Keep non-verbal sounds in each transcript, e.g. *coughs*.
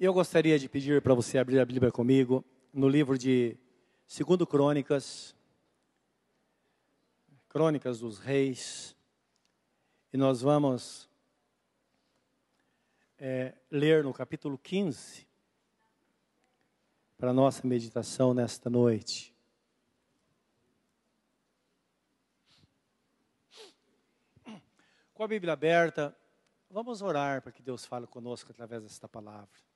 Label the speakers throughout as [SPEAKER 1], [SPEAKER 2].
[SPEAKER 1] Eu gostaria de pedir para você abrir a Bíblia comigo no livro de 2 Crônicas, Crônicas dos Reis, e nós vamos é, ler no capítulo 15 para nossa meditação nesta noite. Com a Bíblia aberta, vamos orar para que Deus fale conosco através desta palavra.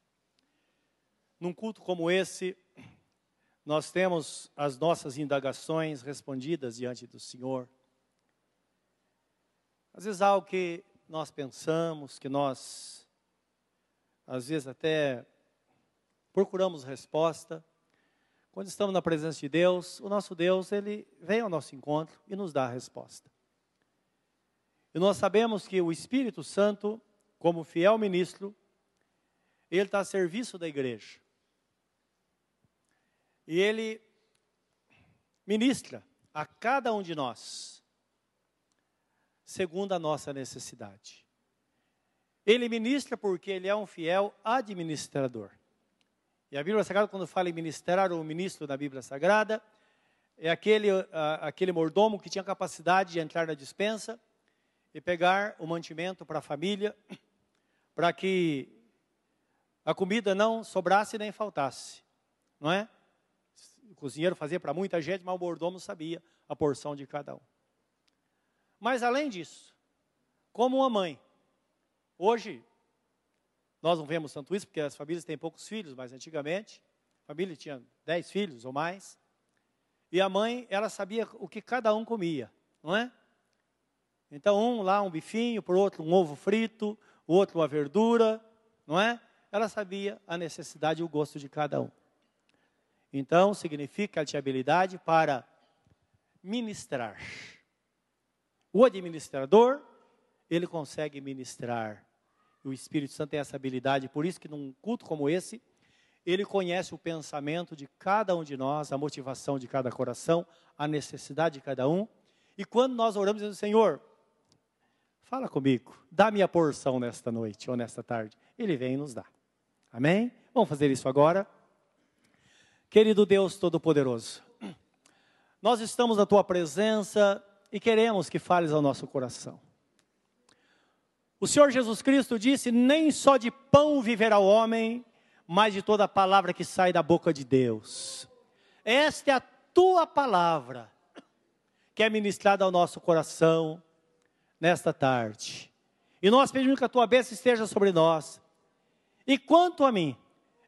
[SPEAKER 1] Num culto como esse, nós temos as nossas indagações respondidas diante do Senhor. Às vezes algo que nós pensamos, que nós, às vezes até procuramos resposta. Quando estamos na presença de Deus, o nosso Deus, ele vem ao nosso encontro e nos dá a resposta. E nós sabemos que o Espírito Santo, como fiel ministro, ele está a serviço da igreja. E ele ministra a cada um de nós, segundo a nossa necessidade. Ele ministra porque ele é um fiel administrador. E a Bíblia Sagrada, quando fala em ministrar ou ministro na Bíblia Sagrada, é aquele, aquele mordomo que tinha capacidade de entrar na dispensa e pegar o mantimento para a família, para que a comida não sobrasse nem faltasse, não é? Cozinheiro fazia para muita gente, mas o mordomo sabia a porção de cada um. Mas além disso, como uma mãe, hoje nós não vemos tanto isso porque as famílias têm poucos filhos, mas antigamente a família tinha dez filhos ou mais. E a mãe, ela sabia o que cada um comia, não é? Então, um lá um bifinho, por outro um ovo frito, o outro uma verdura, não é? Ela sabia a necessidade e o gosto de cada um. Então, significa ela tinha habilidade para ministrar. O administrador, ele consegue ministrar. O Espírito Santo tem essa habilidade, por isso que num culto como esse, ele conhece o pensamento de cada um de nós, a motivação de cada coração, a necessidade de cada um. E quando nós oramos, dizendo, Senhor, fala comigo, dá minha porção nesta noite ou nesta tarde. Ele vem e nos dá. Amém? Vamos fazer isso agora. Querido Deus Todo-Poderoso, nós estamos na tua presença e queremos que fales ao nosso coração. O Senhor Jesus Cristo disse: Nem só de pão viverá o homem, mas de toda a palavra que sai da boca de Deus. Esta é a tua palavra que é ministrada ao nosso coração nesta tarde. E nós pedimos que a tua bênção esteja sobre nós. E quanto a mim,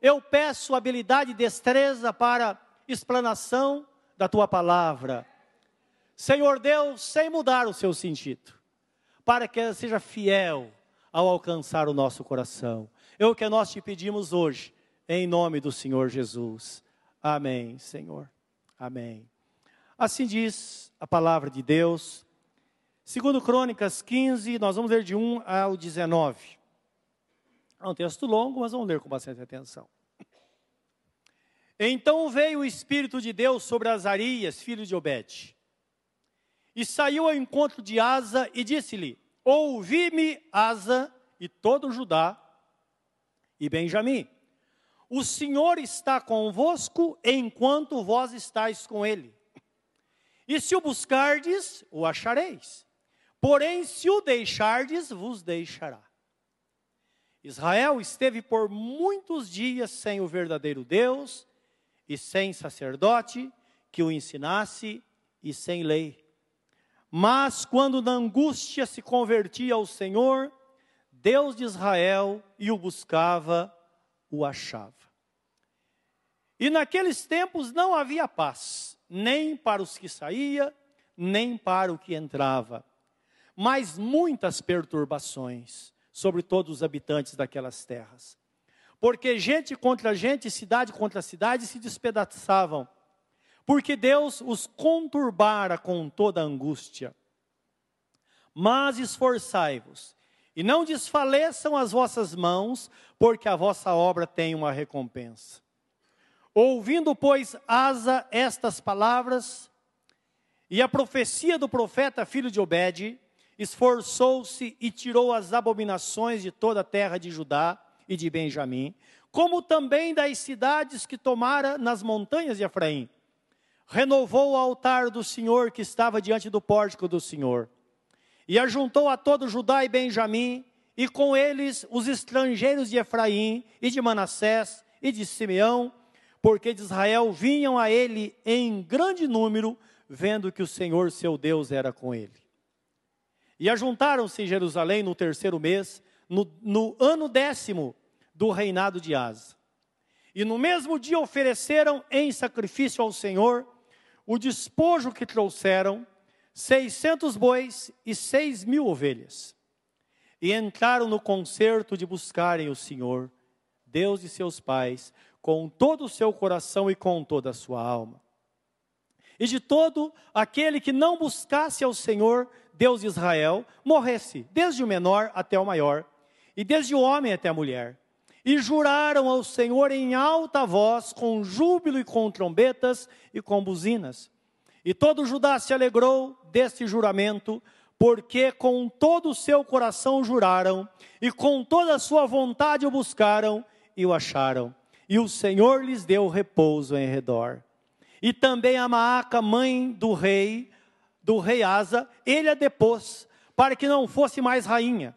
[SPEAKER 1] eu peço habilidade e destreza para explanação da tua palavra. Senhor Deus, sem mudar o seu sentido, para que ela seja fiel ao alcançar o nosso coração. É o que nós te pedimos hoje, em nome do Senhor Jesus. Amém, Senhor. Amém. Assim diz a palavra de Deus. Segundo Crônicas 15, nós vamos ler de 1 ao 19. É um texto longo, mas vamos ler com bastante atenção. Então veio o Espírito de Deus sobre Azarias, filho de Obed. E saiu ao encontro de Asa e disse-lhe: Ouvi-me, Asa, e todo Judá e Benjamim. O Senhor está convosco enquanto vós estáis com ele. E se o buscardes, o achareis. Porém, se o deixardes, vos deixará. Israel esteve por muitos dias sem o verdadeiro Deus e sem sacerdote que o ensinasse e sem lei. Mas quando na angústia se convertia ao Senhor, Deus de Israel e o buscava, o achava. E naqueles tempos não havia paz, nem para os que saía, nem para o que entrava, mas muitas perturbações sobre todos os habitantes daquelas terras porque gente contra gente, cidade contra cidade se despedaçavam, porque Deus os conturbara com toda angústia. Mas esforçai-vos, e não desfaleçam as vossas mãos, porque a vossa obra tem uma recompensa. Ouvindo, pois, Asa estas palavras, e a profecia do profeta filho de Obed, esforçou-se e tirou as abominações de toda a terra de Judá, e de Benjamim, como também das cidades que tomara nas montanhas de Efraim. Renovou o altar do Senhor que estava diante do pórtico do Senhor. E ajuntou a todo Judá e Benjamim, e com eles os estrangeiros de Efraim e de Manassés e de Simeão, porque de Israel vinham a ele em grande número, vendo que o Senhor seu Deus era com ele. E ajuntaram-se em Jerusalém no terceiro mês, no, no ano décimo do reinado de Asa. E no mesmo dia ofereceram em sacrifício ao Senhor o despojo que trouxeram, seiscentos bois e seis mil ovelhas. E entraram no concerto de buscarem o Senhor, Deus de seus pais, com todo o seu coração e com toda a sua alma. E de todo aquele que não buscasse ao Senhor, Deus de Israel, morresse, desde o menor até o maior, e desde o homem até a mulher. E juraram ao Senhor em alta voz, com júbilo e com trombetas e com buzinas. E todo Judá se alegrou deste juramento, porque com todo o seu coração juraram, e com toda a sua vontade o buscaram e o acharam. E o Senhor lhes deu repouso em redor. E também a Maaca, mãe do rei, do rei Asa, ele a depôs, para que não fosse mais rainha,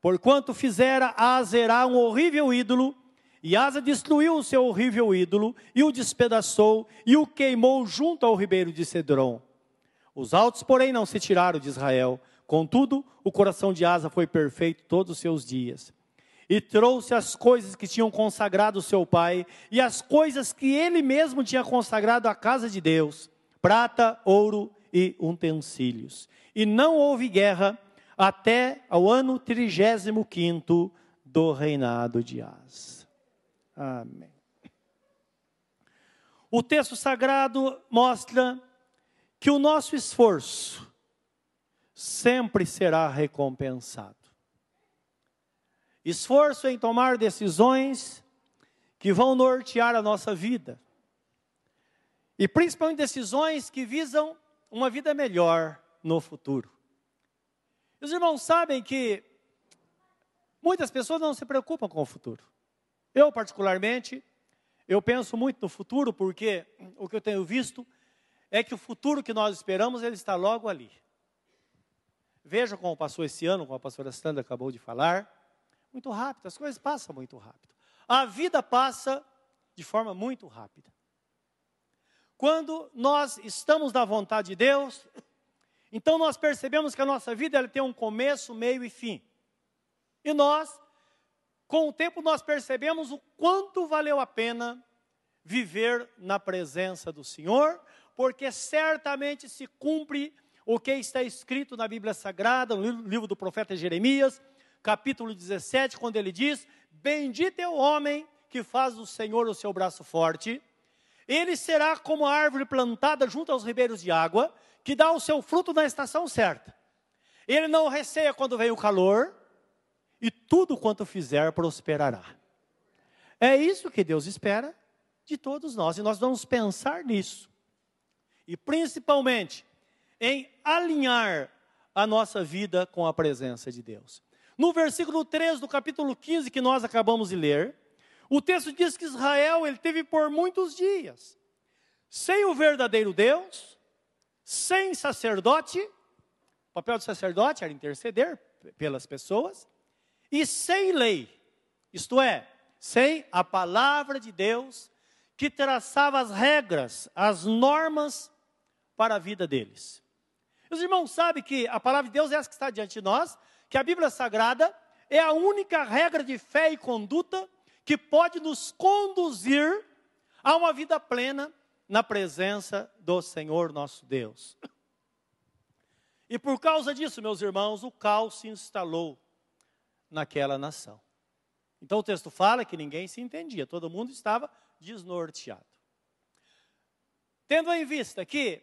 [SPEAKER 1] porquanto fizera a Azerá um horrível ídolo, e Asa destruiu o seu horrível ídolo, e o despedaçou, e o queimou junto ao ribeiro de Cedron. Os altos, porém, não se tiraram de Israel, contudo, o coração de Asa foi perfeito todos os seus dias. E trouxe as coisas que tinham consagrado seu pai, e as coisas que ele mesmo tinha consagrado à casa de Deus: prata, ouro e utensílios. E não houve guerra até ao ano 35 do reinado de Asa. Amém. O texto sagrado mostra que o nosso esforço sempre será recompensado. Esforço em tomar decisões que vão nortear a nossa vida. E principalmente decisões que visam uma vida melhor no futuro. Os irmãos sabem que muitas pessoas não se preocupam com o futuro. Eu, particularmente, eu penso muito no futuro porque o que eu tenho visto é que o futuro que nós esperamos, ele está logo ali. Veja como passou esse ano, como a pastora Sandra acabou de falar. Muito rápido, as coisas passam muito rápido. A vida passa de forma muito rápida. Quando nós estamos na vontade de Deus, então nós percebemos que a nossa vida ela tem um começo, meio e fim. E nós, com o tempo, nós percebemos o quanto valeu a pena viver na presença do Senhor, porque certamente se cumpre o que está escrito na Bíblia Sagrada, no livro do profeta Jeremias, capítulo 17, quando ele diz: Bendito é o homem que faz do Senhor o seu braço forte ele será como a árvore plantada junto aos ribeiros de água, que dá o seu fruto na estação certa. Ele não receia quando vem o calor, e tudo quanto fizer prosperará. É isso que Deus espera de todos nós, e nós vamos pensar nisso. E principalmente em alinhar a nossa vida com a presença de Deus. No versículo 3 do capítulo 15 que nós acabamos de ler, o texto diz que Israel ele teve por muitos dias sem o verdadeiro Deus, sem sacerdote, o papel do sacerdote era interceder pelas pessoas, e sem lei, isto é, sem a palavra de Deus que traçava as regras, as normas para a vida deles. Os irmãos sabem que a palavra de Deus é essa que está diante de nós, que a Bíblia Sagrada é a única regra de fé e conduta que pode nos conduzir a uma vida plena na presença do Senhor nosso Deus. E por causa disso, meus irmãos, o caos se instalou naquela nação. Então o texto fala que ninguém se entendia, todo mundo estava desnorteado. Tendo em vista que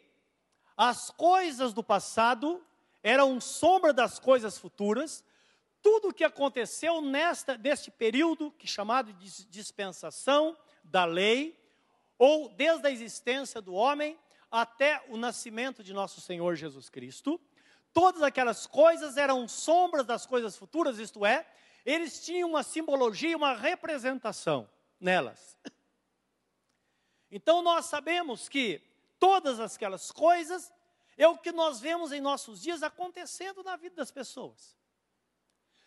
[SPEAKER 1] as coisas do passado eram sombra das coisas futuras, tudo o que aconteceu nesta, deste período, que é chamado de dispensação da lei, ou desde a existência do homem até o nascimento de nosso Senhor Jesus Cristo, todas aquelas coisas eram sombras das coisas futuras, isto é, eles tinham uma simbologia, uma representação. nelas. Então nós sabemos que todas aquelas coisas é o que nós vemos em nossos dias acontecendo na vida das pessoas.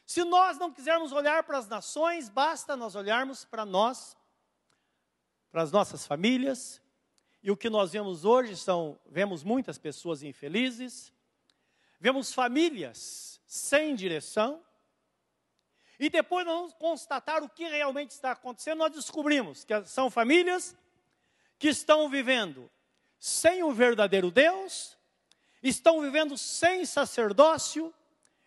[SPEAKER 1] Se nós não quisermos olhar para as nações, basta nós olharmos para nós, para as nossas famílias, e o que nós vemos hoje são, vemos muitas pessoas infelizes, vemos famílias sem direção, e depois nós vamos constatar o que realmente está acontecendo, nós descobrimos que são famílias que estão vivendo sem o verdadeiro Deus, estão vivendo sem sacerdócio,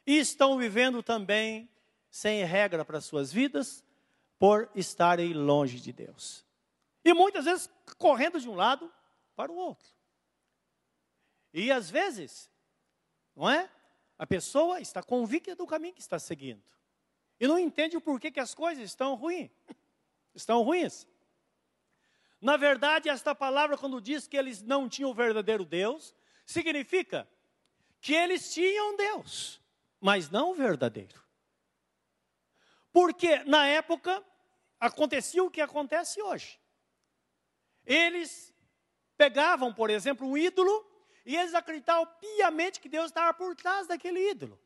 [SPEAKER 1] e estão vivendo também sem regra para suas vidas, por estarem longe de Deus. E muitas vezes correndo de um lado para o outro. E às vezes, não é? A pessoa está convicta do caminho que está seguindo. E não entende o porquê que as coisas estão ruins. Estão ruins. Na verdade, esta palavra, quando diz que eles não tinham o verdadeiro Deus, significa que eles tinham Deus mas não verdadeiro. Porque na época acontecia o que acontece hoje. Eles pegavam, por exemplo, um ídolo e eles acreditavam piamente que Deus estava por trás daquele ídolo.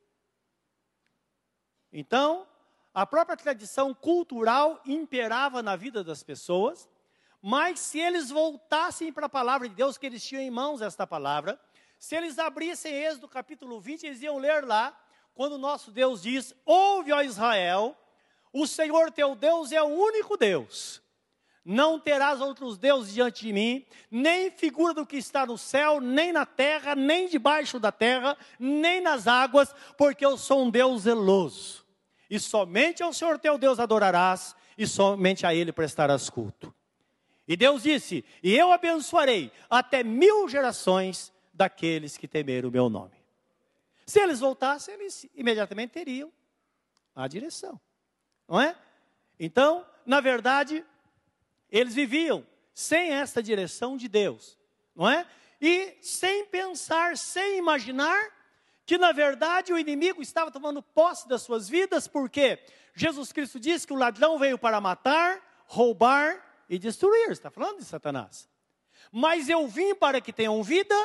[SPEAKER 1] Então, a própria tradição cultural imperava na vida das pessoas, mas se eles voltassem para a palavra de Deus, que eles tinham em mãos esta palavra, se eles abrissem Êxodo capítulo 20, eles iam ler lá quando nosso Deus diz: Ouve, ó Israel, o Senhor teu Deus é o único Deus. Não terás outros deuses diante de mim, nem figura do que está no céu, nem na terra, nem debaixo da terra, nem nas águas, porque eu sou um Deus zeloso. E somente ao Senhor teu Deus adorarás, e somente a Ele prestarás culto. E Deus disse: E eu abençoarei até mil gerações daqueles que temeram o meu nome. Se eles voltassem, eles imediatamente teriam a direção, não é? Então, na verdade, eles viviam sem esta direção de Deus, não é? E sem pensar, sem imaginar que na verdade o inimigo estava tomando posse das suas vidas, porque Jesus Cristo disse que o ladrão veio para matar, roubar e destruir. Está falando de Satanás. Mas eu vim para que tenham vida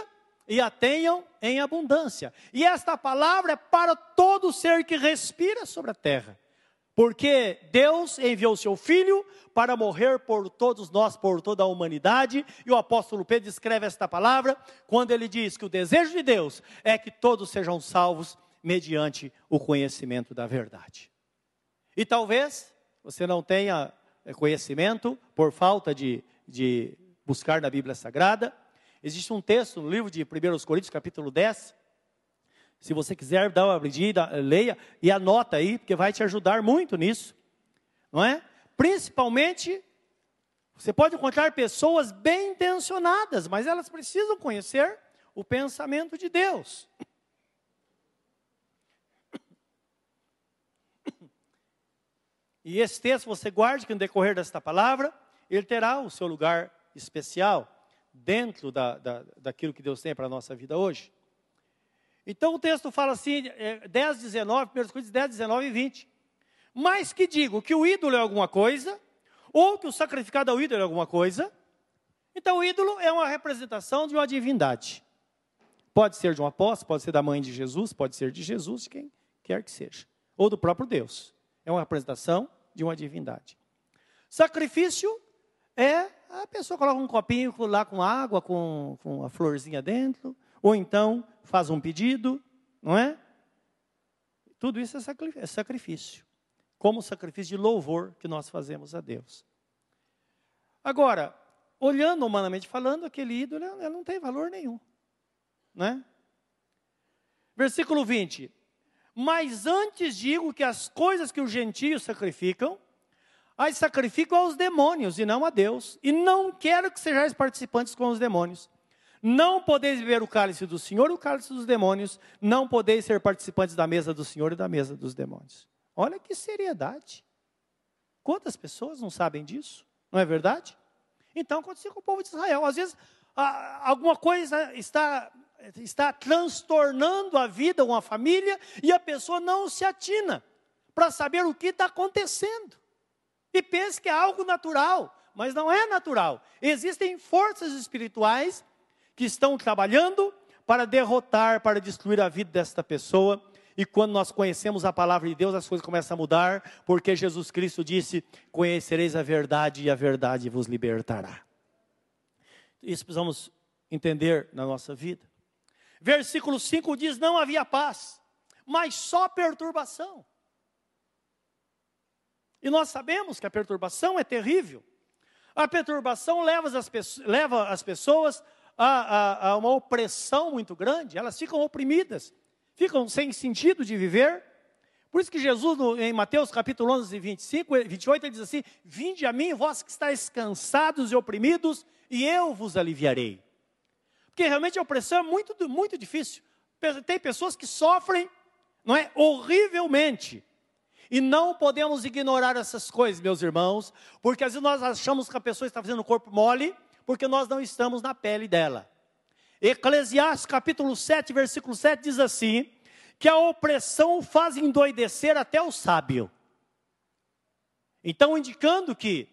[SPEAKER 1] e a tenham em abundância. E esta palavra é para todo ser que respira sobre a terra. Porque Deus enviou seu Filho para morrer por todos nós, por toda a humanidade, e o apóstolo Pedro escreve esta palavra quando ele diz que o desejo de Deus é que todos sejam salvos mediante o conhecimento da verdade. E talvez você não tenha conhecimento por falta de, de buscar na Bíblia Sagrada, Existe um texto no livro de 1 Coríntios, capítulo 10. Se você quiser dar uma abridida, leia e anota aí, porque vai te ajudar muito nisso. Não é? Principalmente, você pode encontrar pessoas bem intencionadas, mas elas precisam conhecer o pensamento de Deus. E esse texto você guarde que no decorrer desta palavra, ele terá o seu lugar especial dentro da, da, daquilo que Deus tem para a nossa vida hoje. Então o texto fala assim, é, 10, 19, 1 Coríntios 10, 19 e 20. Mas que digo que o ídolo é alguma coisa, ou que o sacrificado ao ídolo é alguma coisa. Então o ídolo é uma representação de uma divindade. Pode ser de um apóstolo, pode ser da mãe de Jesus, pode ser de Jesus, de quem quer que seja. Ou do próprio Deus. É uma representação de uma divindade. Sacrifício é a pessoa coloca um copinho lá com água, com, com a florzinha dentro, ou então faz um pedido, não é? Tudo isso é, é sacrifício, como sacrifício de louvor que nós fazemos a Deus. Agora, olhando humanamente falando, aquele ídolo não tem valor nenhum, né? Versículo 20. Mas antes digo que as coisas que os gentios sacrificam, as sacrificam aos demônios e não a Deus. E não quero que sejais participantes com os demônios. Não podeis beber o cálice do Senhor e o cálice dos demônios. Não podeis ser participantes da mesa do Senhor e da mesa dos demônios. Olha que seriedade. Quantas pessoas não sabem disso? Não é verdade? Então aconteceu com o povo de Israel. Às vezes, alguma coisa está, está transtornando a vida, uma família, e a pessoa não se atina para saber o que está acontecendo. E pense que é algo natural, mas não é natural. Existem forças espirituais que estão trabalhando para derrotar, para destruir a vida desta pessoa. E quando nós conhecemos a palavra de Deus, as coisas começam a mudar, porque Jesus Cristo disse: Conhecereis a verdade e a verdade vos libertará. Isso precisamos entender na nossa vida. Versículo 5 diz: Não havia paz, mas só perturbação. E nós sabemos que a perturbação é terrível. A perturbação leva as, leva as pessoas a, a, a, uma opressão muito grande, elas ficam oprimidas, ficam sem sentido de viver. Por isso que Jesus, em Mateus capítulo 11, 25, 28, ele diz assim: Vinde a mim, vós que estáis cansados e oprimidos, e eu vos aliviarei. Porque realmente a opressão é muito, muito difícil. Tem pessoas que sofrem, não é, horrivelmente. E não podemos ignorar essas coisas, meus irmãos, porque às vezes nós achamos que a pessoa está fazendo o corpo mole, porque nós não estamos na pele dela. Eclesiastes capítulo 7, versículo 7 diz assim: que a opressão faz endoidecer até o sábio. Então, indicando que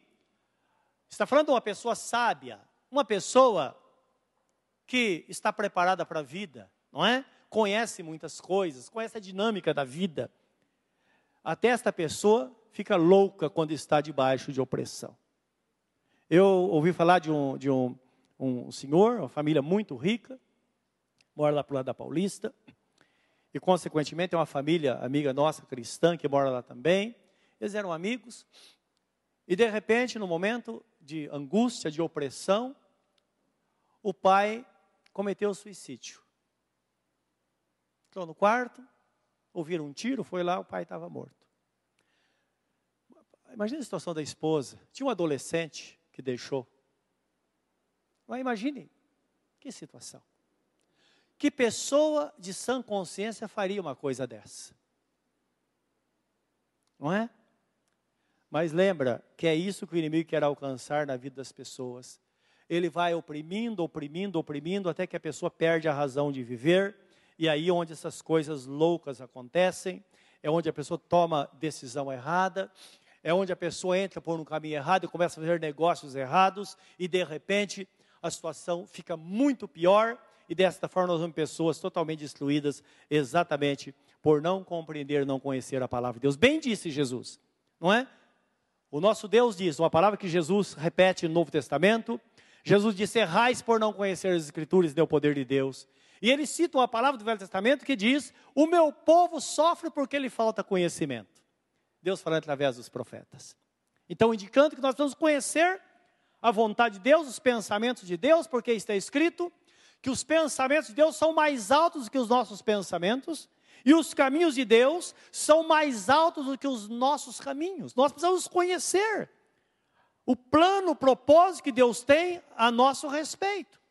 [SPEAKER 1] está falando de uma pessoa sábia, uma pessoa que está preparada para a vida, não é? Conhece muitas coisas, conhece a dinâmica da vida. Até esta pessoa fica louca quando está debaixo de opressão. Eu ouvi falar de um, de um, um senhor, uma família muito rica, mora lá para o lado da Paulista, e consequentemente é uma família amiga nossa cristã que mora lá também. Eles eram amigos, e de repente, no momento de angústia, de opressão, o pai cometeu suicídio. Entrou no quarto, ouviram um tiro, foi lá, o pai estava morto. Imagine a situação da esposa. Tinha um adolescente que deixou. Mas imagine que situação. Que pessoa de sã consciência faria uma coisa dessa? Não é? Mas lembra que é isso que o inimigo quer alcançar na vida das pessoas. Ele vai oprimindo, oprimindo, oprimindo, até que a pessoa perde a razão de viver. E aí onde essas coisas loucas acontecem, é onde a pessoa toma decisão errada, é onde a pessoa entra por um caminho errado e começa a fazer negócios errados e de repente a situação fica muito pior e desta forma nós vemos pessoas totalmente destruídas exatamente por não compreender, não conhecer a palavra de Deus. Bem disse Jesus, não é? O nosso Deus diz, uma palavra que Jesus repete no Novo Testamento, Jesus disse, errais por não conhecer as Escrituras e o poder de Deus. E ele cita uma palavra do Velho Testamento que diz, o meu povo sofre porque lhe falta conhecimento. Deus falando através dos profetas. Então, indicando que nós vamos conhecer a vontade de Deus, os pensamentos de Deus, porque está escrito que os pensamentos de Deus são mais altos do que os nossos pensamentos, e os caminhos de Deus são mais altos do que os nossos caminhos. Nós precisamos conhecer o plano, o propósito que Deus tem a nosso respeito.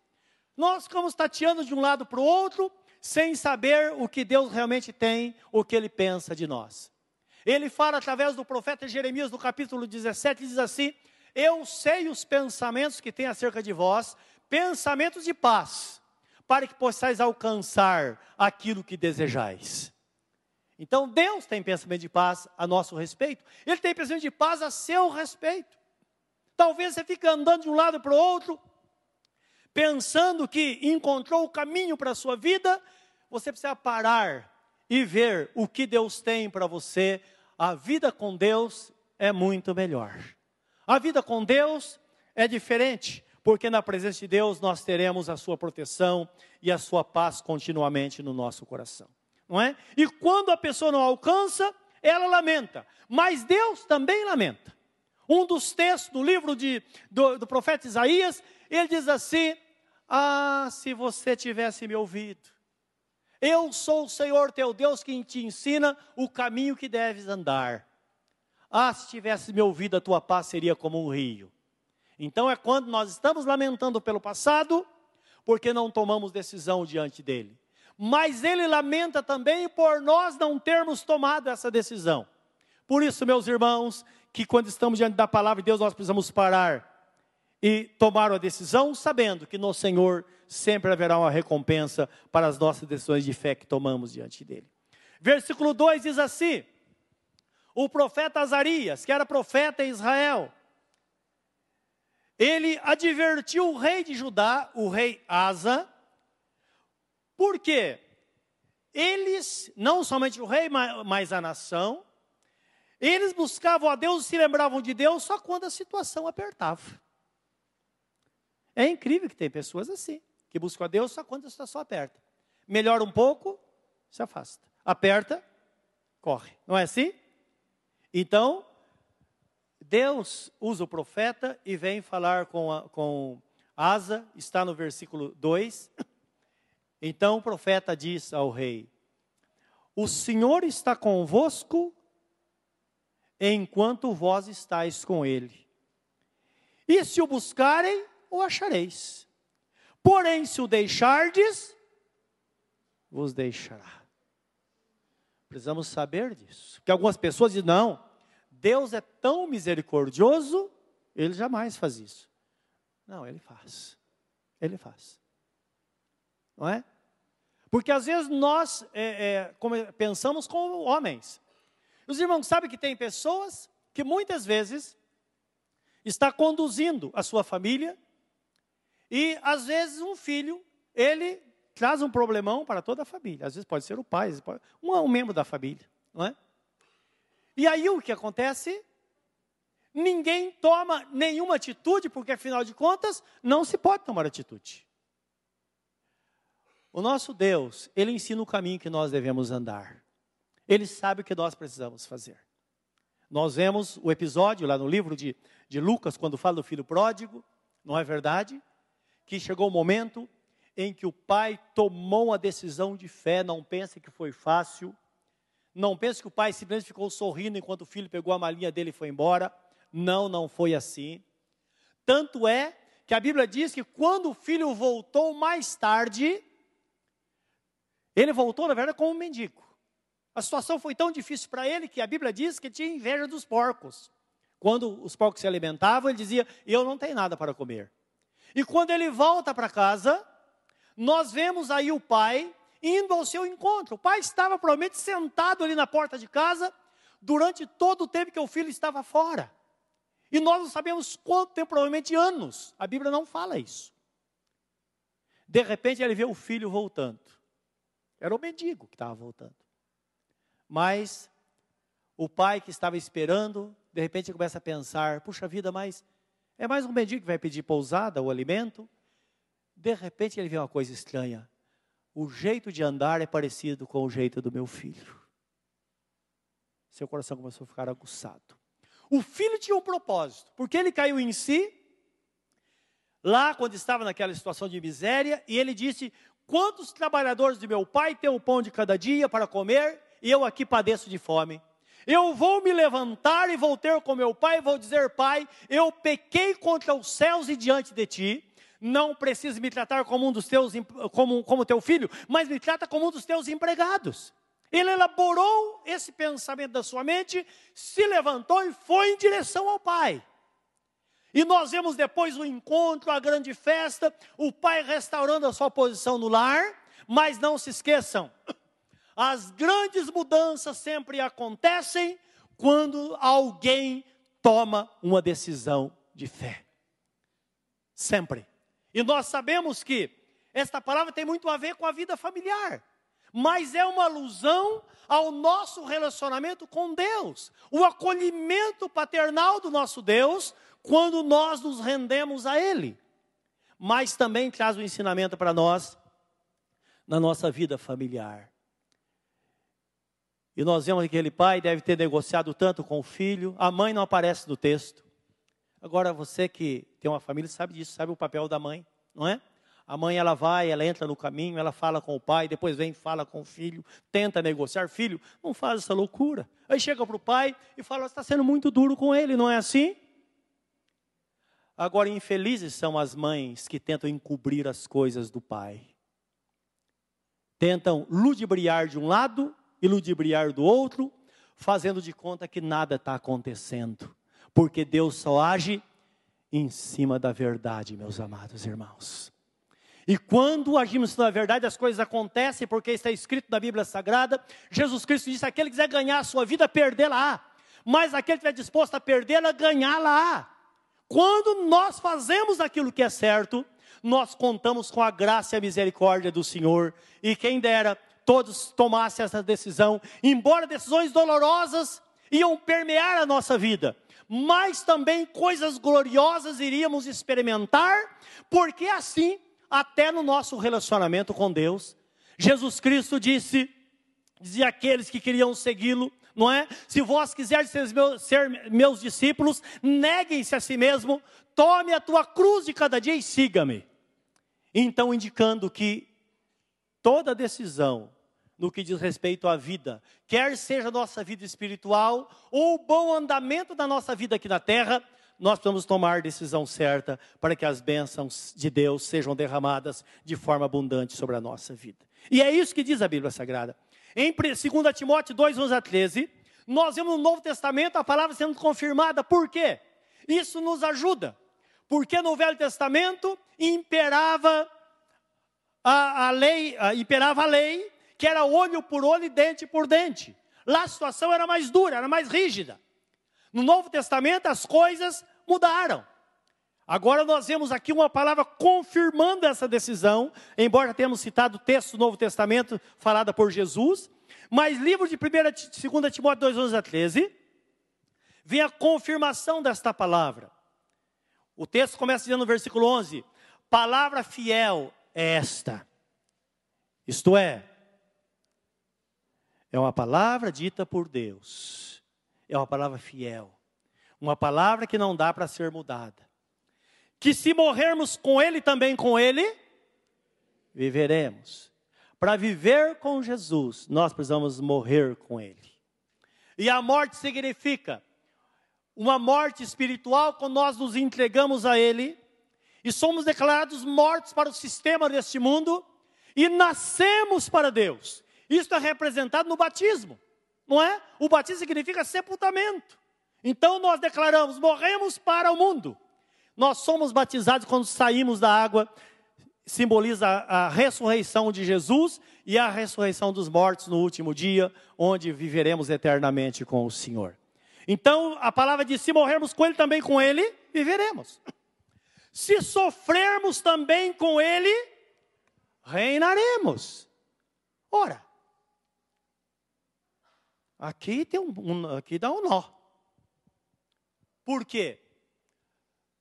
[SPEAKER 1] Nós ficamos tateando de um lado para o outro, sem saber o que Deus realmente tem, o que Ele pensa de nós. Ele fala através do profeta Jeremias, no capítulo 17, diz assim: Eu sei os pensamentos que tem acerca de vós, pensamentos de paz, para que possais alcançar aquilo que desejais. Então Deus tem pensamento de paz a nosso respeito, Ele tem pensamento de paz a seu respeito. Talvez você fique andando de um lado para o outro, pensando que encontrou o caminho para a sua vida, você precisa parar e ver o que Deus tem para você a vida com Deus é muito melhor. A vida com Deus é diferente, porque na presença de Deus nós teremos a sua proteção e a sua paz continuamente no nosso coração. Não é? E quando a pessoa não alcança, ela lamenta, mas Deus também lamenta. Um dos textos do livro de, do, do profeta Isaías, ele diz assim: Ah, se você tivesse me ouvido, eu sou o Senhor teu Deus que te ensina o caminho que deves andar. Ah, se tivesse me ouvido, a tua paz seria como um rio. Então é quando nós estamos lamentando pelo passado, porque não tomamos decisão diante dele. Mas ele lamenta também por nós não termos tomado essa decisão. Por isso, meus irmãos, que quando estamos diante da palavra de Deus, nós precisamos parar e tomar a decisão, sabendo que no Senhor sempre haverá uma recompensa para as nossas decisões de fé que tomamos diante dele. Versículo 2 diz assim: o profeta Azarias, que era profeta em Israel, ele advertiu o rei de Judá, o rei Asa, por quê? Eles, não somente o rei, mas a nação, eles buscavam a Deus e se lembravam de Deus só quando a situação apertava. É incrível que tem pessoas assim, que buscam a Deus só quando a situação aperta. Melhora um pouco, se afasta. Aperta, corre. Não é assim? Então, Deus usa o profeta e vem falar com, a, com Asa, está no versículo 2. Então o profeta diz ao rei: O Senhor está convosco enquanto vós estáis com ele. E se o buscarem, o achareis. Porém, se o deixardes, vos deixará. Precisamos saber disso. Porque algumas pessoas dizem: não, Deus é tão misericordioso, ele jamais faz isso. Não, ele faz. Ele faz. Não é? Porque às vezes nós é, é, pensamos como homens. Os irmãos sabem que tem pessoas que muitas vezes está conduzindo a sua família e às vezes um filho, ele traz um problemão para toda a família. Às vezes pode ser o pai, pode, um, um membro da família, não é? E aí o que acontece? Ninguém toma nenhuma atitude, porque afinal de contas não se pode tomar atitude. O nosso Deus, ele ensina o caminho que nós devemos andar. Ele sabe o que nós precisamos fazer. Nós vemos o episódio lá no livro de, de Lucas, quando fala do filho pródigo, não é verdade? Que chegou o momento em que o pai tomou uma decisão de fé, não pense que foi fácil, não pense que o pai simplesmente ficou sorrindo enquanto o filho pegou a malinha dele e foi embora. Não, não foi assim. Tanto é que a Bíblia diz que quando o filho voltou mais tarde, ele voltou, na verdade, como um mendigo. A situação foi tão difícil para ele que a Bíblia diz que tinha inveja dos porcos. Quando os porcos se alimentavam, ele dizia: Eu não tenho nada para comer. E quando ele volta para casa, nós vemos aí o pai indo ao seu encontro. O pai estava provavelmente sentado ali na porta de casa durante todo o tempo que o filho estava fora. E nós não sabemos quanto tempo, provavelmente anos. A Bíblia não fala isso. De repente ele vê o filho voltando. Era o mendigo que estava voltando. Mas o pai que estava esperando, de repente começa a pensar: puxa vida, mas é mais um mendigo que vai pedir pousada ou alimento? De repente ele vê uma coisa estranha. O jeito de andar é parecido com o jeito do meu filho. Seu coração começou a ficar aguçado. O filho tinha um propósito, porque ele caiu em si, lá quando estava naquela situação de miséria, e ele disse: Quantos trabalhadores de meu pai têm o pão de cada dia para comer, e eu aqui padeço de fome? Eu vou me levantar e vou ter com meu pai e vou dizer: Pai, eu pequei contra os céus e diante de ti não precisa me tratar como um dos teus, como, como teu filho, mas me trata como um dos teus empregados. Ele elaborou esse pensamento da sua mente, se levantou e foi em direção ao pai. E nós vemos depois o encontro, a grande festa, o pai restaurando a sua posição no lar, mas não se esqueçam, as grandes mudanças sempre acontecem quando alguém toma uma decisão de fé. Sempre. E nós sabemos que esta palavra tem muito a ver com a vida familiar, mas é uma alusão ao nosso relacionamento com Deus, o acolhimento paternal do nosso Deus quando nós nos rendemos a Ele. Mas também traz um ensinamento para nós na nossa vida familiar. E nós vemos que aquele pai deve ter negociado tanto com o filho, a mãe não aparece no texto. Agora, você que tem uma família sabe disso, sabe o papel da mãe, não é? A mãe, ela vai, ela entra no caminho, ela fala com o pai, depois vem fala com o filho, tenta negociar. Filho, não faz essa loucura. Aí chega para o pai e fala, está sendo muito duro com ele, não é assim? Agora, infelizes são as mães que tentam encobrir as coisas do pai. Tentam ludibriar de um lado e ludibriar do outro, fazendo de conta que nada está acontecendo porque Deus só age em cima da verdade, meus amados irmãos. E quando agimos na verdade, as coisas acontecem, porque está escrito na Bíblia Sagrada. Jesus Cristo disse: aquele que quiser ganhar a sua vida, perdê-la. mas aquele que estiver disposto a perdê-la, ganhá-la. Quando nós fazemos aquilo que é certo, nós contamos com a graça e a misericórdia do Senhor. E quem dera todos tomassem essa decisão, embora decisões dolorosas iam permear a nossa vida, mas também coisas gloriosas iríamos experimentar, porque assim, até no nosso relacionamento com Deus, Jesus Cristo disse, dizia aqueles que queriam segui-lo, não é? Se vós quiseres ser meus, ser meus discípulos, neguem-se a si mesmo, tome a tua cruz de cada dia e siga-me. Então, indicando que toda decisão no que diz respeito à vida, quer seja nossa vida espiritual ou o bom andamento da nossa vida aqui na terra, nós precisamos tomar a decisão certa para que as bênçãos de Deus sejam derramadas de forma abundante sobre a nossa vida. E é isso que diz a Bíblia Sagrada. Em 2 Timóteo 2, 11 a 13, nós vemos no Novo Testamento a palavra sendo confirmada. Por quê? Isso nos ajuda. Porque no Velho Testamento imperava a, a lei, a, imperava a lei que era olho por olho e dente por dente. Lá a situação era mais dura, era mais rígida. No Novo Testamento as coisas mudaram. Agora nós vemos aqui uma palavra confirmando essa decisão, embora tenhamos citado o texto do Novo Testamento falada por Jesus, mas livro de 1 e 2 Timóteo 2, 11 a 13, vem a confirmação desta palavra. O texto começa dizendo no versículo 11: Palavra fiel é esta. Isto é, é uma palavra dita por Deus. É uma palavra fiel. Uma palavra que não dá para ser mudada. Que se morrermos com Ele, também com Ele, viveremos. Para viver com Jesus, nós precisamos morrer com Ele. E a morte significa uma morte espiritual quando nós nos entregamos a Ele e somos declarados mortos para o sistema deste mundo e nascemos para Deus. Isso é representado no batismo, não é? O batismo significa sepultamento. Então nós declaramos: morremos para o mundo. Nós somos batizados quando saímos da água, simboliza a, ressurreição de Jesus e a ressurreição dos mortos no último dia, onde viveremos eternamente com o Senhor. Então a palavra diz: se morrermos com Ele, também com Ele viveremos. Se sofrermos também com Ele, reinaremos. Ora, Aqui tem um, um, aqui dá um nó. Por quê?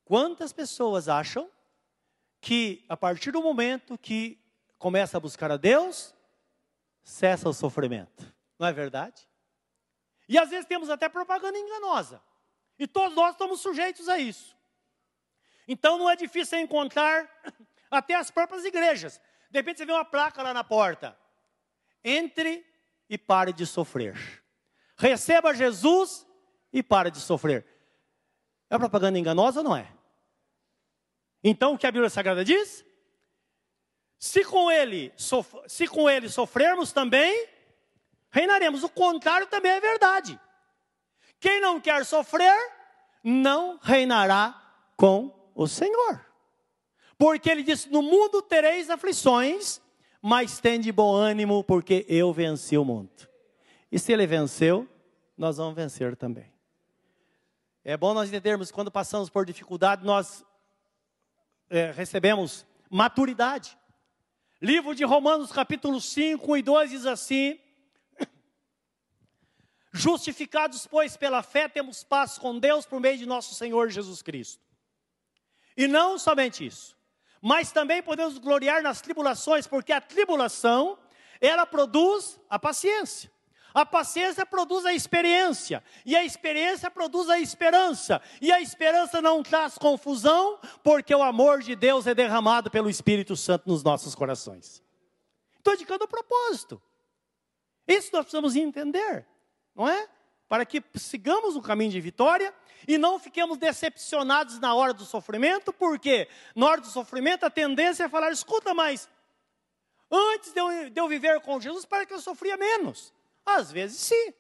[SPEAKER 1] Quantas pessoas acham que a partir do momento que começa a buscar a Deus, cessa o sofrimento? Não é verdade? E às vezes temos até propaganda enganosa. E todos nós estamos sujeitos a isso. Então não é difícil encontrar *coughs* até as próprias igrejas. De repente você vê uma placa lá na porta. Entre e pare de sofrer. Receba Jesus e pare de sofrer. É propaganda enganosa ou não é? Então o que a Bíblia Sagrada diz? Se com ele, se com ele sofrermos também, reinaremos. O contrário também é verdade. Quem não quer sofrer, não reinará com o Senhor. Porque ele disse: No mundo tereis aflições, mas tende bom ânimo, porque eu venci o mundo. E se ele venceu, nós vamos vencer também. É bom nós entendermos que quando passamos por dificuldade, nós é, recebemos maturidade. Livro de Romanos, capítulo 5 e 2 diz assim: *coughs* Justificados, pois, pela fé, temos paz com Deus por meio de nosso Senhor Jesus Cristo. E não somente isso, mas também podemos gloriar nas tribulações, porque a tribulação, ela produz a paciência. A paciência produz a experiência, e a experiência produz a esperança, e a esperança não traz confusão, porque o amor de Deus é derramado pelo Espírito Santo nos nossos corações. Estou indicando o propósito. Isso nós precisamos entender, não é? Para que sigamos o caminho de vitória e não fiquemos decepcionados na hora do sofrimento, porque na hora do sofrimento a tendência é falar: escuta, mas antes de eu, de eu viver com Jesus, para que eu sofria menos. Às vezes sim.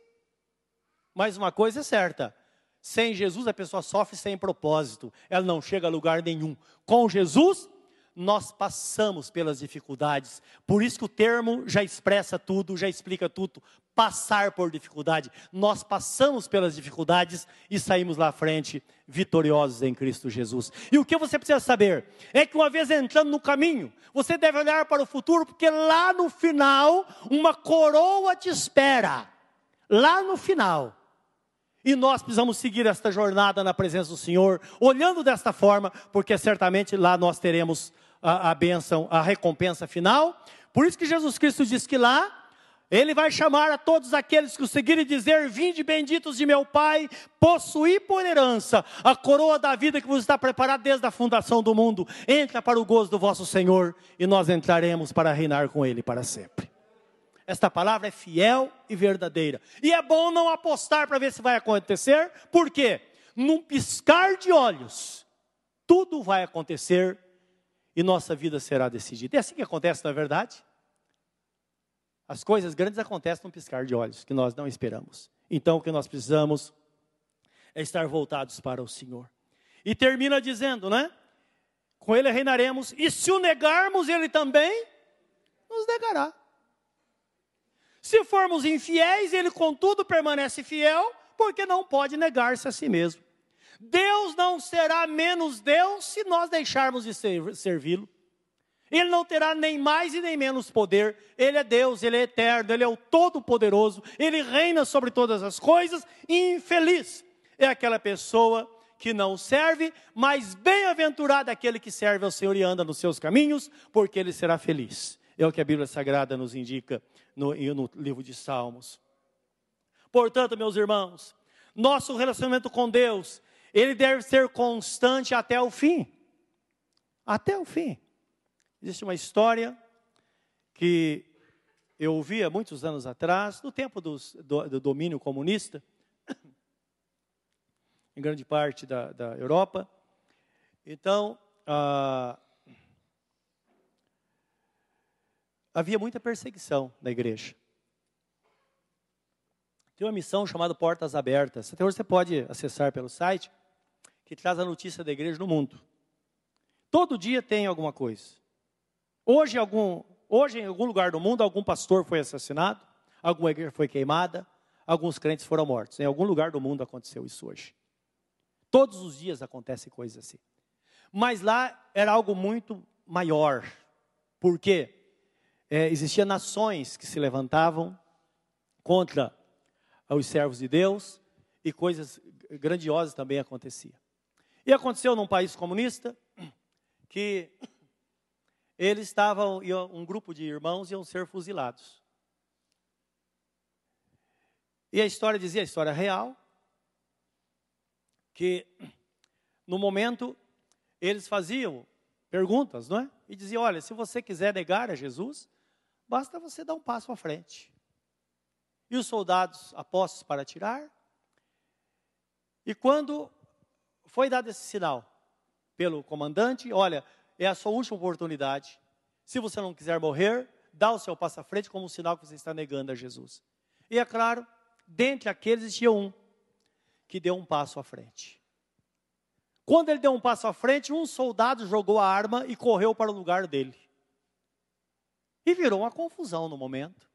[SPEAKER 1] Mas uma coisa é certa: sem Jesus a pessoa sofre sem propósito, ela não chega a lugar nenhum. Com Jesus, nós passamos pelas dificuldades. Por isso que o termo já expressa tudo, já explica tudo. Passar por dificuldade. Nós passamos pelas dificuldades e saímos lá à frente vitoriosos em Cristo Jesus. E o que você precisa saber é que uma vez entrando no caminho, você deve olhar para o futuro, porque lá no final, uma coroa te espera. Lá no final. E nós precisamos seguir esta jornada na presença do Senhor, olhando desta forma, porque certamente lá nós teremos a, a bênção, a recompensa final. Por isso que Jesus Cristo diz que lá ele vai chamar a todos aqueles que o seguirem e dizer: Vinde benditos de meu Pai, possuí por herança a coroa da vida que vos está preparada desde a fundação do mundo. Entra para o gozo do vosso Senhor e nós entraremos para reinar com Ele para sempre. Esta palavra é fiel e verdadeira. E é bom não apostar para ver se vai acontecer, por quê? Num piscar de olhos, tudo vai acontecer e nossa vida será decidida. É assim que acontece, na é verdade? As coisas grandes acontecem num piscar de olhos, que nós não esperamos. Então, o que nós precisamos é estar voltados para o Senhor. E termina dizendo, né? Com Ele reinaremos, e se o negarmos, Ele também nos negará. Se formos infiéis, ele contudo permanece fiel, porque não pode negar-se a si mesmo. Deus não será menos Deus se nós deixarmos de servi-lo. Ele não terá nem mais e nem menos poder. Ele é Deus, ele é eterno, ele é o todo-poderoso, ele reina sobre todas as coisas. Infeliz é aquela pessoa que não serve, mas bem-aventurado é aquele que serve ao Senhor e anda nos seus caminhos, porque ele será feliz. É o que a Bíblia Sagrada nos indica no, no livro de Salmos. Portanto, meus irmãos, nosso relacionamento com Deus, ele deve ser constante até o fim. Até o fim. Existe uma história que eu ouvi há muitos anos atrás, no tempo dos, do, do, domínio comunista, em grande parte da, da Europa. Então, ah, havia muita perseguição na igreja. Tem uma missão chamada Portas Abertas. Até hoje você pode acessar pelo site, que traz a notícia da igreja no mundo. Todo dia tem alguma coisa. Hoje, algum, hoje em algum lugar do mundo, algum pastor foi assassinado, alguma igreja foi queimada, alguns crentes foram mortos. Em algum lugar do mundo aconteceu isso hoje. Todos os dias acontecem coisas assim. Mas lá era algo muito maior. Por quê? é, existiam nações que se levantavam contra os servos de Deus e coisas grandiosas também aconteciam. E aconteceu num país comunista que eles estavam, um grupo de irmãos iam ser fuzilados. E a história dizia, a história real, que no momento eles faziam perguntas, não é? E diziam: olha, se você quiser negar a Jesus, Basta você dar um passo à frente. E os soldados apostos para atirar. E quando foi dado esse sinal pelo comandante, olha, é a sua última oportunidade. Se você não quiser morrer, dá o seu passo à frente como um sinal que você está negando a Jesus. E é claro, dentre aqueles existia um que deu um passo à frente. Quando ele deu um passo à frente, um soldado jogou a arma e correu para o lugar dele. E virou uma confusão no momento.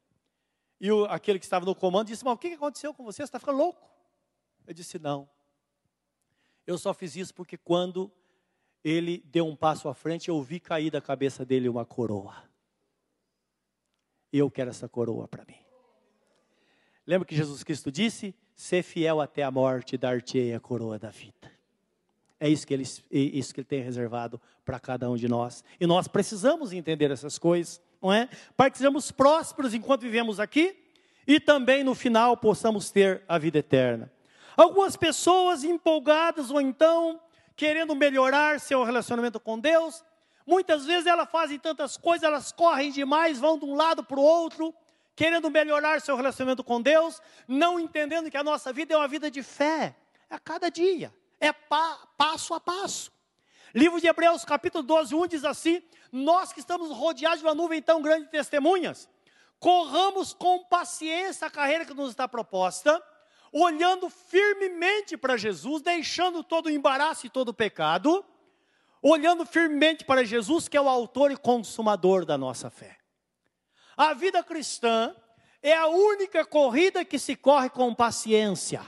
[SPEAKER 1] E o, aquele que estava no comando disse: Mas o que aconteceu com você? Você está ficando louco? Eu disse: Não. Eu só fiz isso porque quando ele deu um passo à frente, eu vi cair da cabeça dele uma coroa. Eu quero essa coroa para mim. Lembra que Jesus Cristo disse: Ser fiel até a morte, dar-te-ei a coroa da vida. É isso que ele, isso que ele tem reservado para cada um de nós. E nós precisamos entender essas coisas não é? Para que sejamos prósperos enquanto vivemos aqui e também no final possamos ter a vida eterna. Algumas pessoas empolgadas ou então querendo melhorar seu relacionamento com Deus, muitas vezes elas fazem tantas coisas, elas correm demais, vão de um lado para o outro, querendo melhorar seu relacionamento com Deus, não entendendo que a nossa vida é uma vida de fé, é a cada dia, é pa, passo a passo. Livro de Hebreus, capítulo 12, 1 diz assim: Nós que estamos rodeados de uma nuvem tão grande de testemunhas, corramos com paciência a carreira que nos está proposta, olhando firmemente para Jesus, deixando todo o embaraço e todo o pecado, olhando firmemente para Jesus, que é o autor e consumador da nossa fé. A vida cristã é a única corrida que se corre com paciência.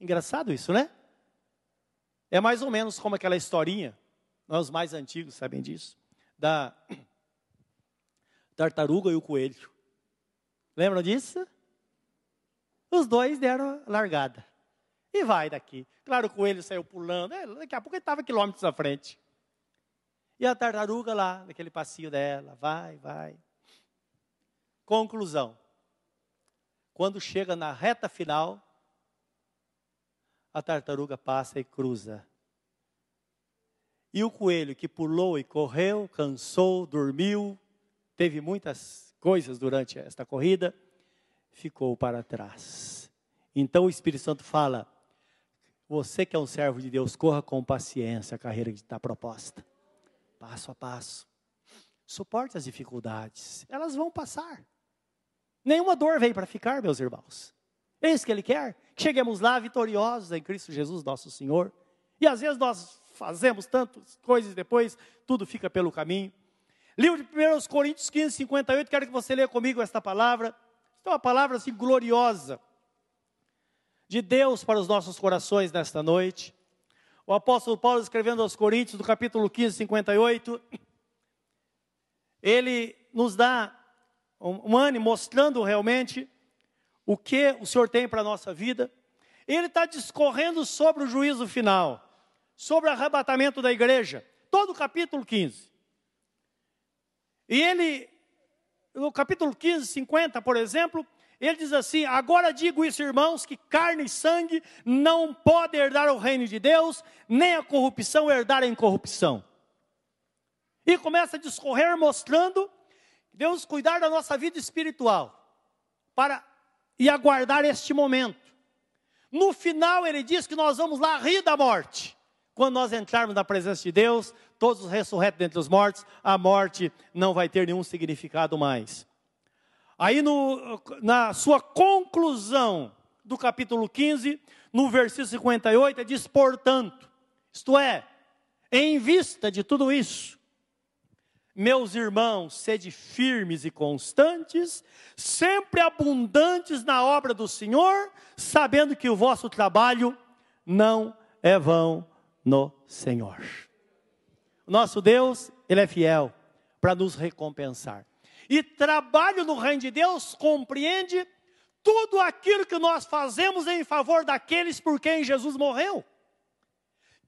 [SPEAKER 1] Engraçado isso, né? É mais ou menos como aquela historinha, nós mais antigos sabem disso, da *coughs* tartaruga e o coelho. Lembram disso? Os dois deram largada. E vai daqui. Claro, o coelho saiu pulando. É, daqui a pouco ele estava quilômetros à frente. E a tartaruga lá, naquele passinho dela, vai, vai. Conclusão. Quando chega na reta final, a tartaruga passa e cruza. E o coelho que pulou e correu, cansou, dormiu, teve muitas coisas durante esta corrida, ficou para trás. Então o Espírito Santo fala: você que é um servo de Deus, corra com paciência a carreira que está proposta, passo a passo. Suporte as dificuldades, elas vão passar. Nenhuma dor veio para ficar, meus irmãos. É isso que Ele quer, que cheguemos lá vitoriosos em Cristo Jesus, nosso Senhor. E às vezes nós fazemos tantas coisas depois, tudo fica pelo caminho. Livro de 1 Coríntios 15, 58, quero que você leia comigo esta palavra. É uma palavra assim gloriosa de Deus para os nossos corações nesta noite. O apóstolo Paulo escrevendo aos Coríntios, do capítulo 15, 58, ele nos dá um, um ânimo mostrando realmente o que o Senhor tem para a nossa vida. Ele está discorrendo sobre o juízo final, sobre o arrebatamento da igreja, todo o capítulo 15. E ele, no capítulo 15, 50, por exemplo, ele diz assim: Agora digo isso, irmãos, que carne e sangue não podem herdar o reino de Deus, nem a corrupção herdar a incorrupção. E começa a discorrer mostrando Deus cuidar da nossa vida espiritual para e aguardar este momento. No final, ele diz que nós vamos lá rir da morte. Quando nós entrarmos na presença de Deus, todos os ressurretos dentre os mortos, a morte não vai ter nenhum significado mais. Aí, no, na sua conclusão do capítulo 15, no versículo 58, ele diz: portanto, isto é, em vista de tudo isso, meus irmãos, sede firmes e constantes, sempre abundantes na obra do Senhor, sabendo que o vosso trabalho não é vão no Senhor. Nosso Deus, Ele é fiel para nos recompensar. E trabalho no reino de Deus compreende tudo aquilo que nós fazemos em favor daqueles por quem Jesus morreu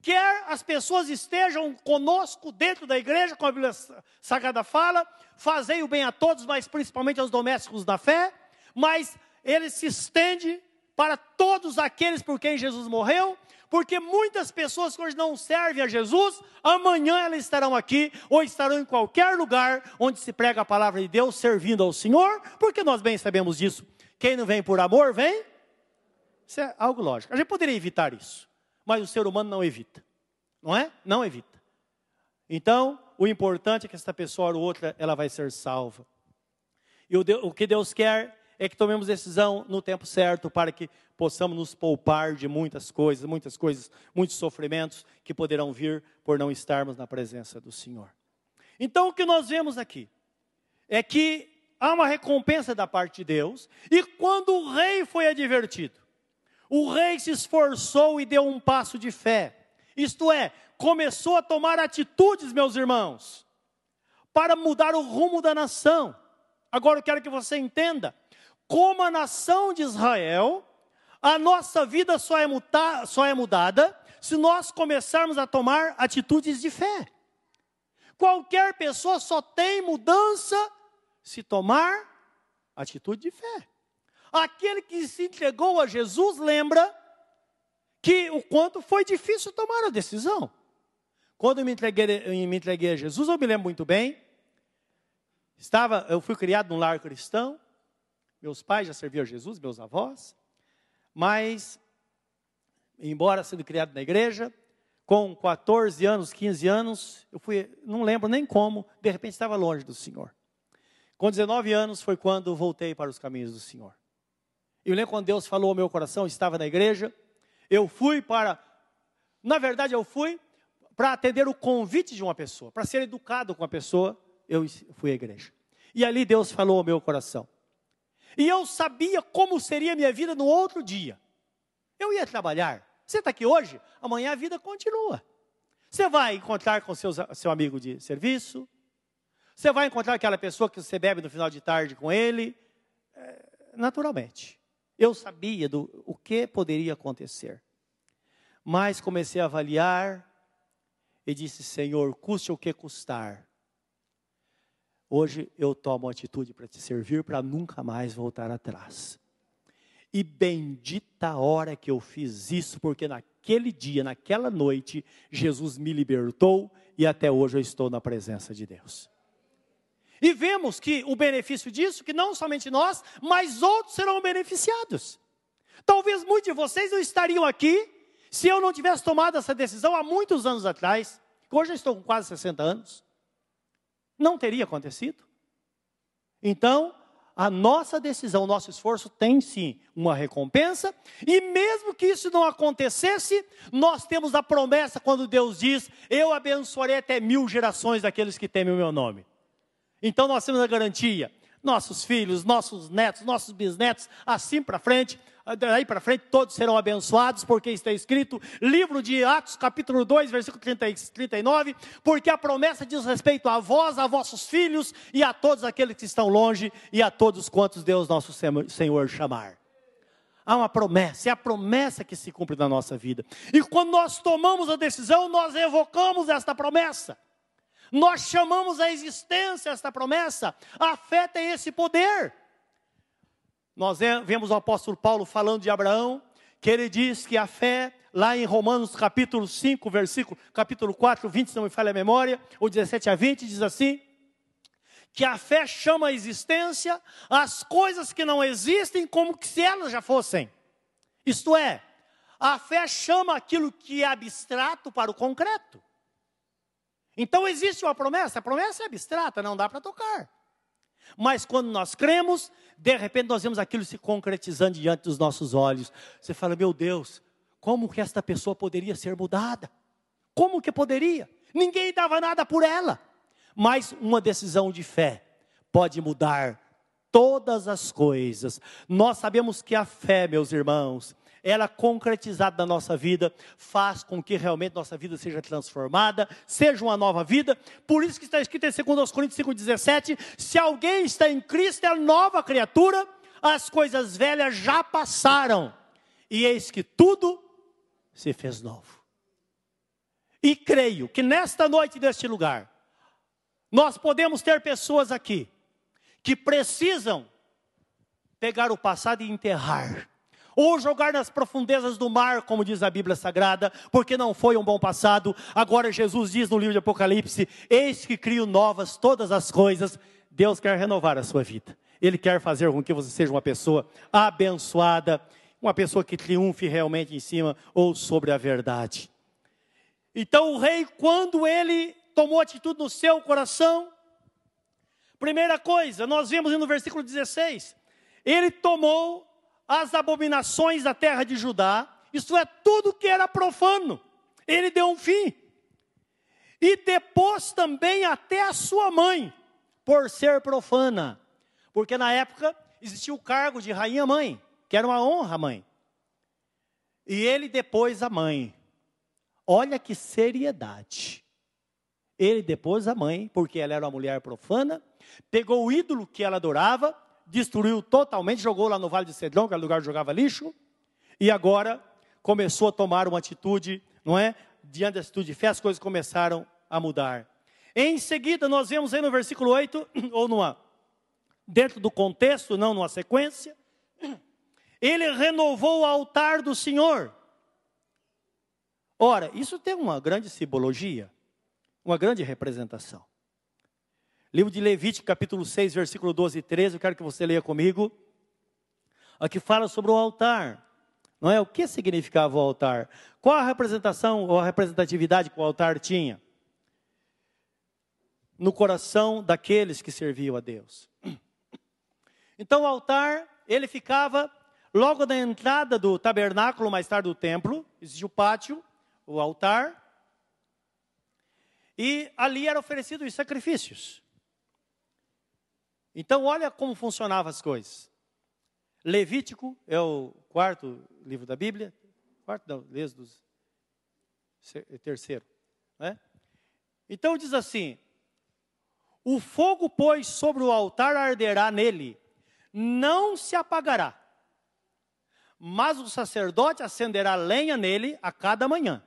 [SPEAKER 1] quer as pessoas estejam conosco dentro da igreja, como a Bíblia Sagrada fala, fazei o bem a todos, mas principalmente aos domésticos da fé, mas ele se estende para todos aqueles por quem Jesus morreu, porque muitas pessoas que hoje não servem a Jesus, amanhã elas estarão aqui ou estarão em qualquer lugar onde se prega a palavra de Deus, servindo ao Senhor, porque nós bem sabemos disso. Quem não vem por amor, vem. Isso é algo lógico. A gente poderia evitar isso mas o ser humano não evita. Não é? Não evita. Então, o importante é que essa pessoa ou outra, ela vai ser salva. E o, o que Deus quer é que tomemos decisão no tempo certo para que possamos nos poupar de muitas coisas, muitas coisas, muitos sofrimentos que poderão vir por não estarmos na presença do Senhor. Então, o que nós vemos aqui é que há uma recompensa da parte de Deus, e quando o rei foi advertido, o rei se esforçou e deu um passo de fé. Isto é, começou a tomar atitudes, meus irmãos, para mudar o rumo da nação. Agora eu quero que você entenda: como a nação de Israel, a nossa vida só é, muta, só é mudada se nós começarmos a tomar atitudes de fé. Qualquer pessoa só tem mudança se tomar atitude de fé. Aquele que se entregou a Jesus lembra que o quanto foi difícil tomar a decisão. Quando eu me entreguei, me entreguei a Jesus, eu me lembro muito bem. Estava, eu fui criado num lar cristão. Meus pais já serviam a Jesus, meus avós. Mas, embora sendo criado na igreja, com 14 anos, 15 anos, eu fui, não lembro nem como, de repente estava longe do Senhor. Com 19 anos foi quando voltei para os caminhos do Senhor. Eu lembro quando Deus falou ao meu coração, estava na igreja, eu fui para. Na verdade, eu fui para atender o convite de uma pessoa, para ser educado com a pessoa, eu fui à igreja. E ali Deus falou ao meu coração. E eu sabia como seria a minha vida no outro dia. Eu ia trabalhar. Você está aqui hoje, amanhã a vida continua. Você vai encontrar com seus, seu amigo de serviço. Você vai encontrar aquela pessoa que você bebe no final de tarde com ele. É, naturalmente. Eu sabia do o que poderia acontecer. Mas comecei a avaliar e disse: Senhor, custe o que custar. Hoje eu tomo atitude para te servir, para nunca mais voltar atrás. E bendita a hora que eu fiz isso, porque naquele dia, naquela noite, Jesus me libertou e até hoje eu estou na presença de Deus. E vemos que o benefício disso, que não somente nós, mas outros serão beneficiados. Talvez muitos de vocês não estariam aqui se eu não tivesse tomado essa decisão há muitos anos atrás. Hoje eu estou com quase 60 anos. Não teria acontecido. Então, a nossa decisão, o nosso esforço tem sim uma recompensa, e mesmo que isso não acontecesse, nós temos a promessa quando Deus diz: Eu abençoarei até mil gerações daqueles que temem o meu nome. Então nós temos a garantia, nossos filhos, nossos netos, nossos bisnetos, assim para frente, daí para frente todos serão abençoados, porque está escrito, livro de Atos, capítulo 2, versículo 30, 39, porque a promessa diz respeito a vós, a vossos filhos e a todos aqueles que estão longe e a todos quantos Deus nosso Senhor chamar. Há uma promessa, é a promessa que se cumpre na nossa vida. E quando nós tomamos a decisão, nós evocamos esta promessa. Nós chamamos a existência esta promessa. A fé tem esse poder. Nós vemos o apóstolo Paulo falando de Abraão, que ele diz que a fé, lá em Romanos capítulo 5, versículo, capítulo 4, 20, se não me falha a memória, ou 17 a 20, diz assim: que a fé chama a existência as coisas que não existem como se elas já fossem. Isto é, a fé chama aquilo que é abstrato para o concreto. Então existe uma promessa, a promessa é abstrata, não dá para tocar. Mas quando nós cremos, de repente nós vemos aquilo se concretizando diante dos nossos olhos. Você fala, meu Deus, como que esta pessoa poderia ser mudada? Como que poderia? Ninguém dava nada por ela. Mas uma decisão de fé pode mudar todas as coisas. Nós sabemos que a fé, meus irmãos, ela concretizada na nossa vida, faz com que realmente nossa vida seja transformada, seja uma nova vida. Por isso que está escrito em 2 Coríntios 5,17: se alguém está em Cristo, é nova criatura, as coisas velhas já passaram, e eis que tudo se fez novo. E creio que nesta noite, neste lugar, nós podemos ter pessoas aqui que precisam pegar o passado e enterrar ou jogar nas profundezas do mar, como diz a Bíblia Sagrada, porque não foi um bom passado. Agora Jesus diz no livro de Apocalipse: Eis que crio novas todas as coisas. Deus quer renovar a sua vida. Ele quer fazer com que você seja uma pessoa abençoada, uma pessoa que triunfe realmente em cima ou sobre a verdade. Então o rei, quando ele tomou atitude no seu coração, primeira coisa, nós vemos no versículo 16, ele tomou as abominações da terra de Judá, isto é, tudo que era profano, ele deu um fim. E depôs também até a sua mãe, por ser profana. Porque na época existia o cargo de rainha mãe, que era uma honra mãe. E ele depôs a mãe. Olha que seriedade. Ele depôs a mãe, porque ela era uma mulher profana, pegou o ídolo que ela adorava, destruiu totalmente, jogou lá no Vale de Cedrão, que era o lugar onde jogava lixo, e agora começou a tomar uma atitude, não é? Diante da atitude de fé, as coisas começaram a mudar. Em seguida, nós vemos aí no versículo 8, *coughs* ou numa, dentro do contexto, não numa sequência, *coughs* ele renovou o altar do Senhor. Ora, isso tem uma grande simbologia, uma grande representação. Livro de Levítico, capítulo 6, versículo 12 e 13, eu quero que você leia comigo. Aqui fala sobre o altar. Não é? O que significava o altar? Qual a representação ou a representatividade que o altar tinha? No coração daqueles que serviam a Deus. Então o altar, ele ficava logo na entrada do tabernáculo, mais tarde do templo, existia o pátio, o altar, E ali eram oferecidos os sacrifícios. Então, olha como funcionavam as coisas. Levítico é o quarto livro da Bíblia. Quarto, não, Êxodo, terceiro. Né? Então diz assim: O fogo, pois, sobre o altar arderá nele, não se apagará. Mas o sacerdote acenderá lenha nele a cada manhã.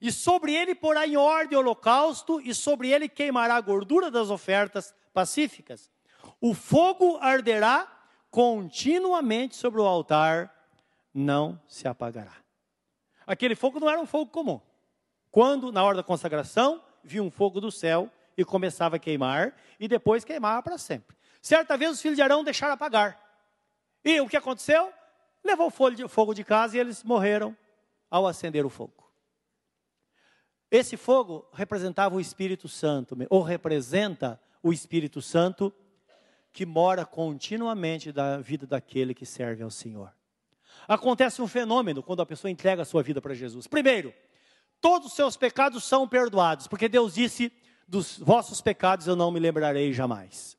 [SPEAKER 1] E sobre ele porá em ordem o holocausto, e sobre ele queimará a gordura das ofertas pacíficas. O fogo arderá continuamente sobre o altar, não se apagará. Aquele fogo não era um fogo comum. Quando, na hora da consagração, vinha um fogo do céu e começava a queimar, e depois queimava para sempre. Certa vez os filhos de Arão deixaram apagar. E o que aconteceu? Levou o fogo de casa e eles morreram ao acender o fogo. Esse fogo representava o Espírito Santo, ou representa o Espírito Santo que mora continuamente da vida daquele que serve ao Senhor. Acontece um fenômeno quando a pessoa entrega a sua vida para Jesus. Primeiro, todos os seus pecados são perdoados, porque Deus disse: dos vossos pecados eu não me lembrarei jamais.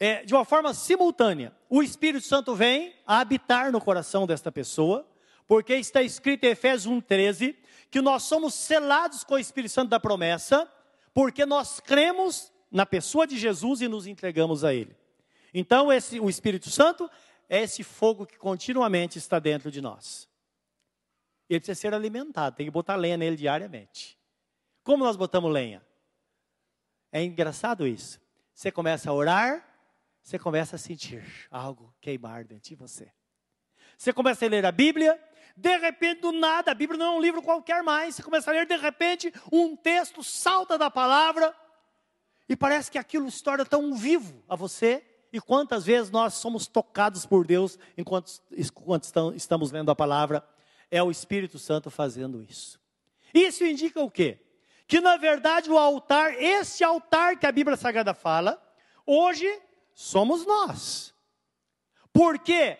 [SPEAKER 1] é, de uma forma simultânea, o Espírito Santo vem a habitar no coração desta pessoa, porque está escrito em Efésios 1,13 que nós somos selados com o Espírito Santo da promessa, porque nós cremos na pessoa de Jesus e nos entregamos a Ele. Então, esse, o Espírito Santo é esse fogo que continuamente está dentro de nós. Ele precisa ser alimentado, tem que botar lenha nele diariamente. Como nós botamos lenha? É engraçado isso. Você começa a orar, você começa a sentir algo queimar dentro de você. Você começa a ler a Bíblia, de repente, do nada, a Bíblia não é um livro qualquer mais. Você começa a ler, de repente, um texto salta da palavra, e parece que aquilo se torna tão vivo a você. E quantas vezes nós somos tocados por Deus enquanto, enquanto estamos lendo a palavra? É o Espírito Santo fazendo isso. Isso indica o quê? Que na verdade o altar, esse altar que a Bíblia Sagrada fala, hoje somos nós. Porque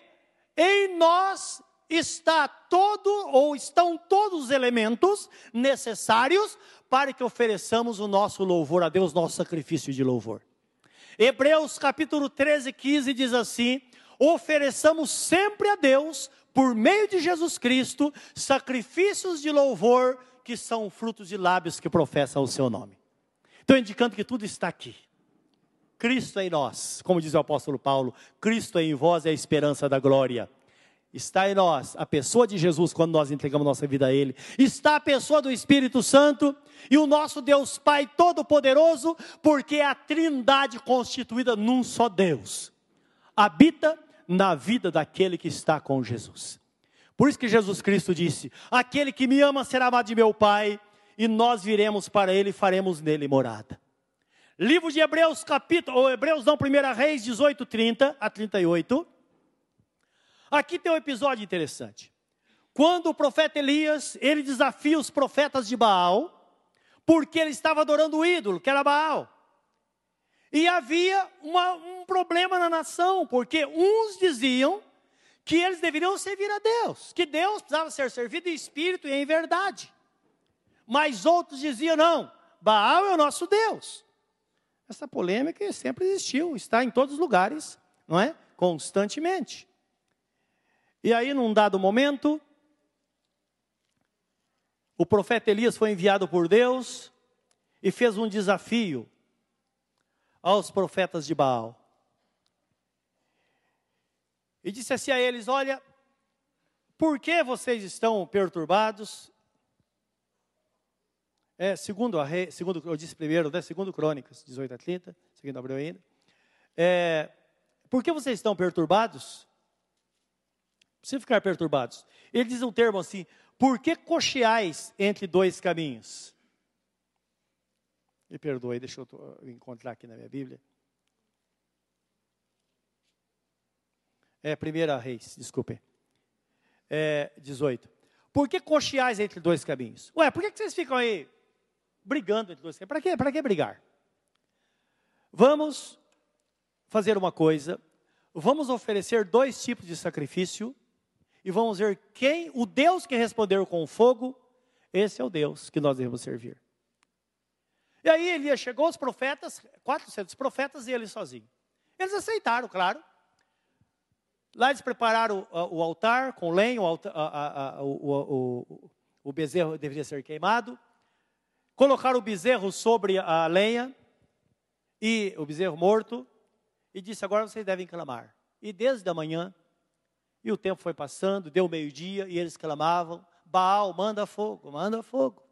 [SPEAKER 1] em nós está todo ou estão todos os elementos necessários para que ofereçamos o nosso louvor a Deus, nosso sacrifício de louvor. Hebreus capítulo 13, 15 diz assim: ofereçamos sempre a Deus, por meio de Jesus Cristo, sacrifícios de louvor que são frutos de lábios que professam o seu nome. Estou indicando que tudo está aqui. Cristo é em nós, como diz o apóstolo Paulo, Cristo é em vós é a esperança da glória. Está em nós a pessoa de Jesus quando nós entregamos nossa vida a Ele. Está a pessoa do Espírito Santo e o nosso Deus Pai Todo-Poderoso, porque é a trindade constituída num só Deus. Habita na vida daquele que está com Jesus. Por isso que Jesus Cristo disse: Aquele que me ama será amado de meu Pai, e nós viremos para Ele e faremos nele morada. Livro de Hebreus, capítulo, ou Hebreus não, 1 Reis 18, 30 a 38. Aqui tem um episódio interessante. Quando o profeta Elias, ele desafia os profetas de Baal, porque ele estava adorando o ídolo, que era Baal. E havia uma, um problema na nação, porque uns diziam que eles deveriam servir a Deus, que Deus precisava ser servido em espírito e em verdade. Mas outros diziam: não, Baal é o nosso Deus. Essa polêmica sempre existiu, está em todos os lugares, não é? Constantemente. E aí, num dado momento, o profeta Elias foi enviado por Deus e fez um desafio aos profetas de Baal. E disse assim a eles: Olha, por que vocês estão perturbados é, segundo, a segundo eu disse primeiro, né, segundo Crônicas 18 a 30, seguindo Abreu ainda. É, por que vocês estão perturbados? Precisa ficar perturbados. Ele diz um termo assim: por que cocheais entre dois caminhos? Me perdoe, deixa eu encontrar aqui na minha Bíblia. É, primeira reis, desculpe. É, 18. Por que cocheais entre dois caminhos? Ué, por que vocês ficam aí brigando entre dois. Para quê? Para que brigar? Vamos fazer uma coisa. Vamos oferecer dois tipos de sacrifício e vamos ver quem, o Deus que respondeu com fogo, Esse é o Deus que nós devemos servir. E aí Elias chegou, os profetas, 400 profetas e ele sozinho. Eles aceitaram, claro. Lá eles prepararam o, o altar com lenha, o, altar, a, a, o, o, o bezerro deveria ser queimado. Colocaram o bezerro sobre a lenha, e o bezerro morto, e disse: Agora vocês devem clamar. E desde a manhã, e o tempo foi passando, deu meio-dia, e eles clamavam: Baal, manda fogo, manda fogo.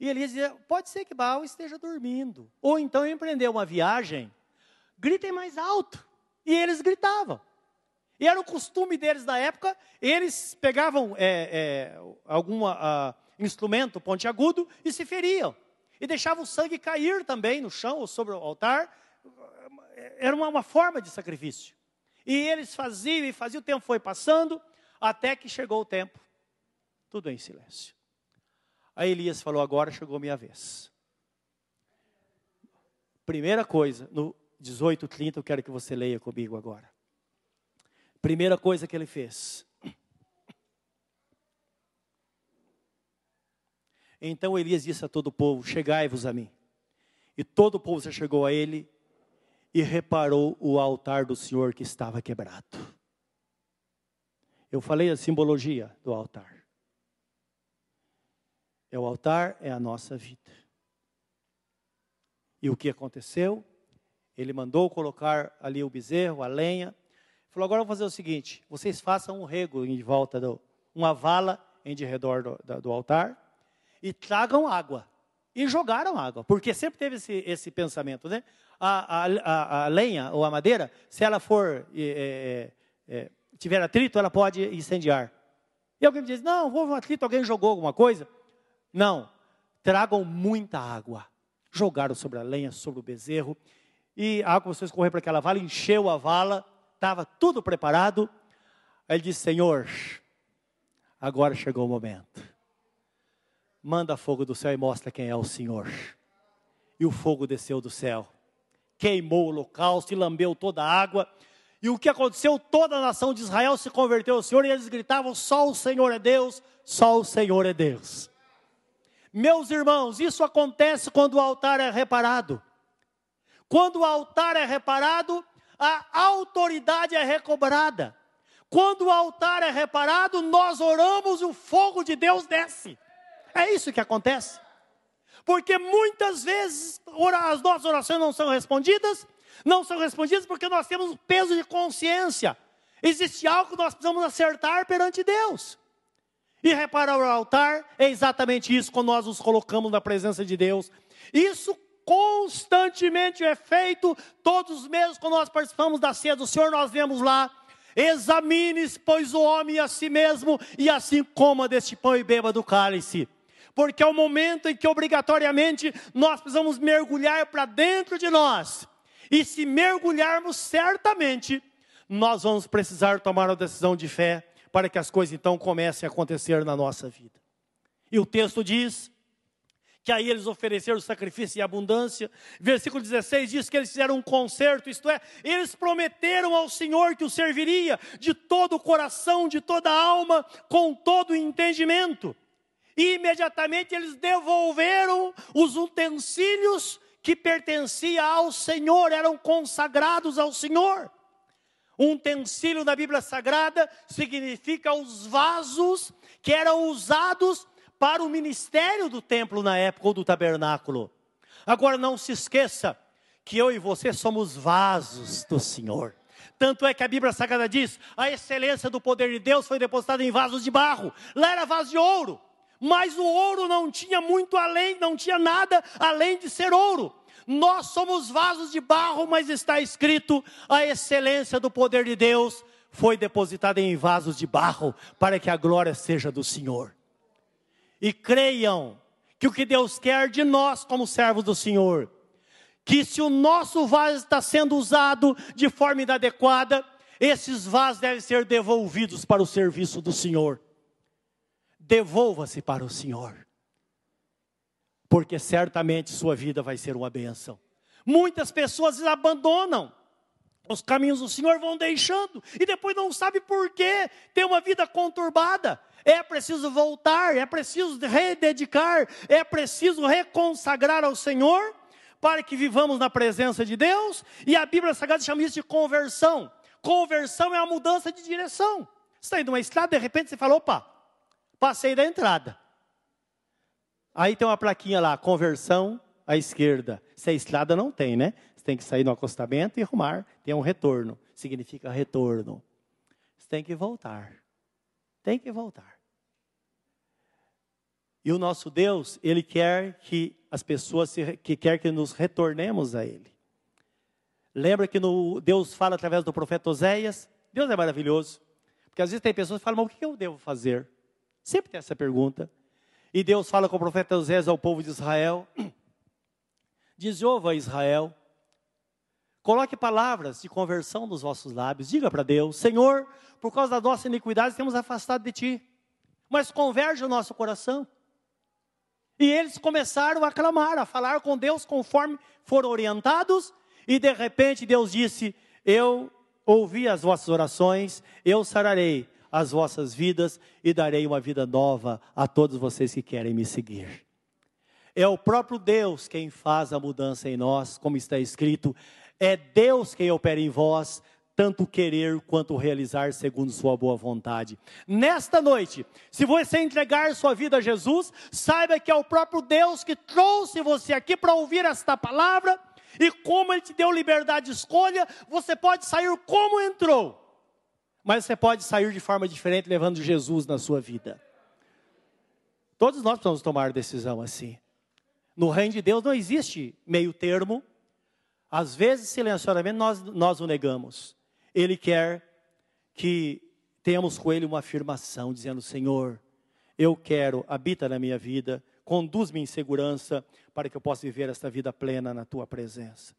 [SPEAKER 1] E Elias dizia: Pode ser que Baal esteja dormindo, ou então empreendeu uma viagem, gritem mais alto. E eles gritavam. E era o costume deles da época, eles pegavam é, é, algum uh, instrumento pontiagudo e se feriam. E deixavam o sangue cair também no chão ou sobre o altar. Era uma, uma forma de sacrifício. E eles faziam e faziam, o tempo foi passando, até que chegou o tempo. Tudo em silêncio. Aí Elias falou: Agora chegou minha vez. Primeira coisa, no 18:30 eu quero que você leia comigo agora. Primeira coisa que ele fez. Então Elias disse a todo o povo: Chegai-vos a mim. E todo o povo se chegou a ele e reparou o altar do Senhor que estava quebrado. Eu falei a simbologia do altar. É o altar é a nossa vida. E o que aconteceu? Ele mandou colocar ali o bezerro, a lenha. Falou: agora vou fazer o seguinte: vocês façam um rego em volta do, uma vala em de redor do, do altar e tragam água. E jogaram água, porque sempre teve esse, esse pensamento, né? A, a, a, lenha ou a madeira, se ela for é, é, tiver atrito, ela pode incendiar. E alguém me diz: não, houve um atrito, alguém jogou alguma coisa. Não, tragam muita água. Jogaram sobre a lenha, sobre o bezerro, e a água começou a escorrer para aquela vala, encheu a vala, estava tudo preparado. Aí ele disse: Senhor, agora chegou o momento manda fogo do céu e mostra quem é o Senhor. E o fogo desceu do céu, queimou o holocausto e lambeu toda a água. E o que aconteceu? Toda a nação de Israel se converteu ao Senhor e eles gritavam: só o Senhor é Deus, só o Senhor é Deus. Meus irmãos, isso acontece quando o altar é reparado. Quando o altar é reparado, a autoridade é recobrada. Quando o altar é reparado, nós oramos e o fogo de Deus desce. É isso que acontece. Porque muitas vezes as nossas orações não são respondidas, não são respondidas porque nós temos um peso de consciência. Existe algo que nós precisamos acertar perante Deus. E reparar o altar é exatamente isso, quando nós nos colocamos na presença de Deus. Isso constantemente é feito, todos os meses, quando nós participamos da ceia do Senhor, nós vemos lá Examine, pois, o homem a si mesmo, e assim coma deste pão e beba do cálice porque é o momento em que obrigatoriamente nós precisamos mergulhar para dentro de nós. E se mergulharmos, certamente, nós vamos precisar tomar uma decisão de fé para que as coisas então comecem a acontecer na nossa vida. E o texto diz que aí eles ofereceram sacrifício em abundância. Versículo 16 diz que eles fizeram um concerto, isto é, eles prometeram ao Senhor que o serviria de todo o coração, de toda a alma, com todo o entendimento. E imediatamente eles devolveram os utensílios que pertenciam ao Senhor, eram consagrados ao Senhor. Um utensílio na Bíblia Sagrada significa os vasos que eram usados para o ministério do templo na época ou do tabernáculo. Agora não se esqueça que eu e você somos vasos do Senhor. Tanto é que a Bíblia Sagrada diz: a excelência do poder de Deus foi depositada em vasos de barro. Lá era vaso de ouro mas o ouro não tinha muito além, não tinha nada além de ser ouro. Nós somos vasos de barro, mas está escrito: a excelência do poder de Deus foi depositada em vasos de barro, para que a glória seja do Senhor. E creiam que o que Deus quer de nós, como servos do Senhor, que se o nosso vaso está sendo usado de forma inadequada, esses vasos devem ser devolvidos para o serviço do Senhor devolva-se para o Senhor, porque certamente sua vida vai ser uma benção. Muitas pessoas abandonam Os caminhos do Senhor vão deixando e depois não sabe por quê. Tem uma vida conturbada. É preciso voltar, é preciso rededicar, é preciso reconsagrar ao Senhor para que vivamos na presença de Deus. E a Bíblia Sagrada chama isso de conversão. Conversão é a mudança de direção. Você está indo numa estrada, de repente você fala: opa, passei da entrada. Aí tem uma plaquinha lá, conversão à esquerda. Se a estrada não tem, né? Você tem que sair no acostamento e arrumar. Tem um retorno. Significa retorno. Você tem que voltar. Tem que voltar. E o nosso Deus, Ele quer que as pessoas, se, que quer que nos retornemos a Ele. Lembra que no, Deus fala através do profeta Oséias? Deus é maravilhoso. Porque às vezes tem pessoas que falam, mas o que eu devo fazer? Sempre tem essa pergunta. E Deus fala com o profeta Osés ao povo de Israel. Diz: ouva Israel, coloque palavras de conversão nos vossos lábios. Diga para Deus: Senhor, por causa da nossa iniquidade, temos afastado de ti. Mas converge o nosso coração. E eles começaram a clamar, a falar com Deus conforme foram orientados. E de repente Deus disse: Eu ouvi as vossas orações, eu sararei as vossas vidas e darei uma vida nova a todos vocês que querem me seguir. É o próprio Deus quem faz a mudança em nós, como está escrito, é Deus quem opera em vós, tanto querer quanto realizar segundo sua boa vontade. Nesta noite, se você entregar sua vida a Jesus, saiba que é o próprio Deus que trouxe você aqui para ouvir esta palavra, e como Ele te deu liberdade de escolha, você pode sair como entrou mas você pode sair de forma diferente levando Jesus na sua vida. Todos nós precisamos tomar decisão assim. No reino de Deus não existe meio termo. Às vezes, silenciosamente, nós, nós o negamos. Ele quer que tenhamos com Ele uma afirmação, dizendo: Senhor, eu quero, habita na minha vida, conduz-me em segurança, para que eu possa viver esta vida plena na tua presença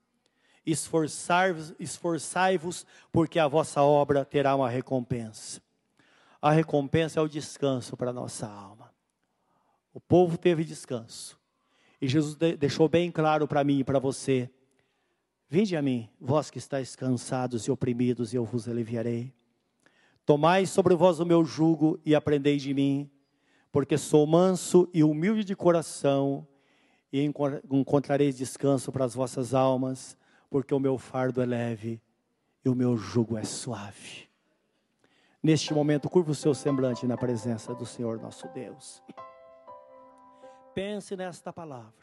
[SPEAKER 1] esforçai-vos, esforçai-vos, porque a vossa obra terá uma recompensa. A recompensa é o descanso para a nossa alma. O povo teve descanso. E Jesus deixou bem claro para mim e para você: Vinde a mim, vós que estáis cansados e oprimidos, e eu vos aliviarei. Tomai sobre vós o meu jugo e aprendei de mim, porque sou manso e humilde de coração, e encontrareis descanso para as vossas almas porque o meu fardo é leve e o meu jugo é suave. Neste momento, curva o seu semblante na presença do Senhor nosso Deus. Pense nesta palavra.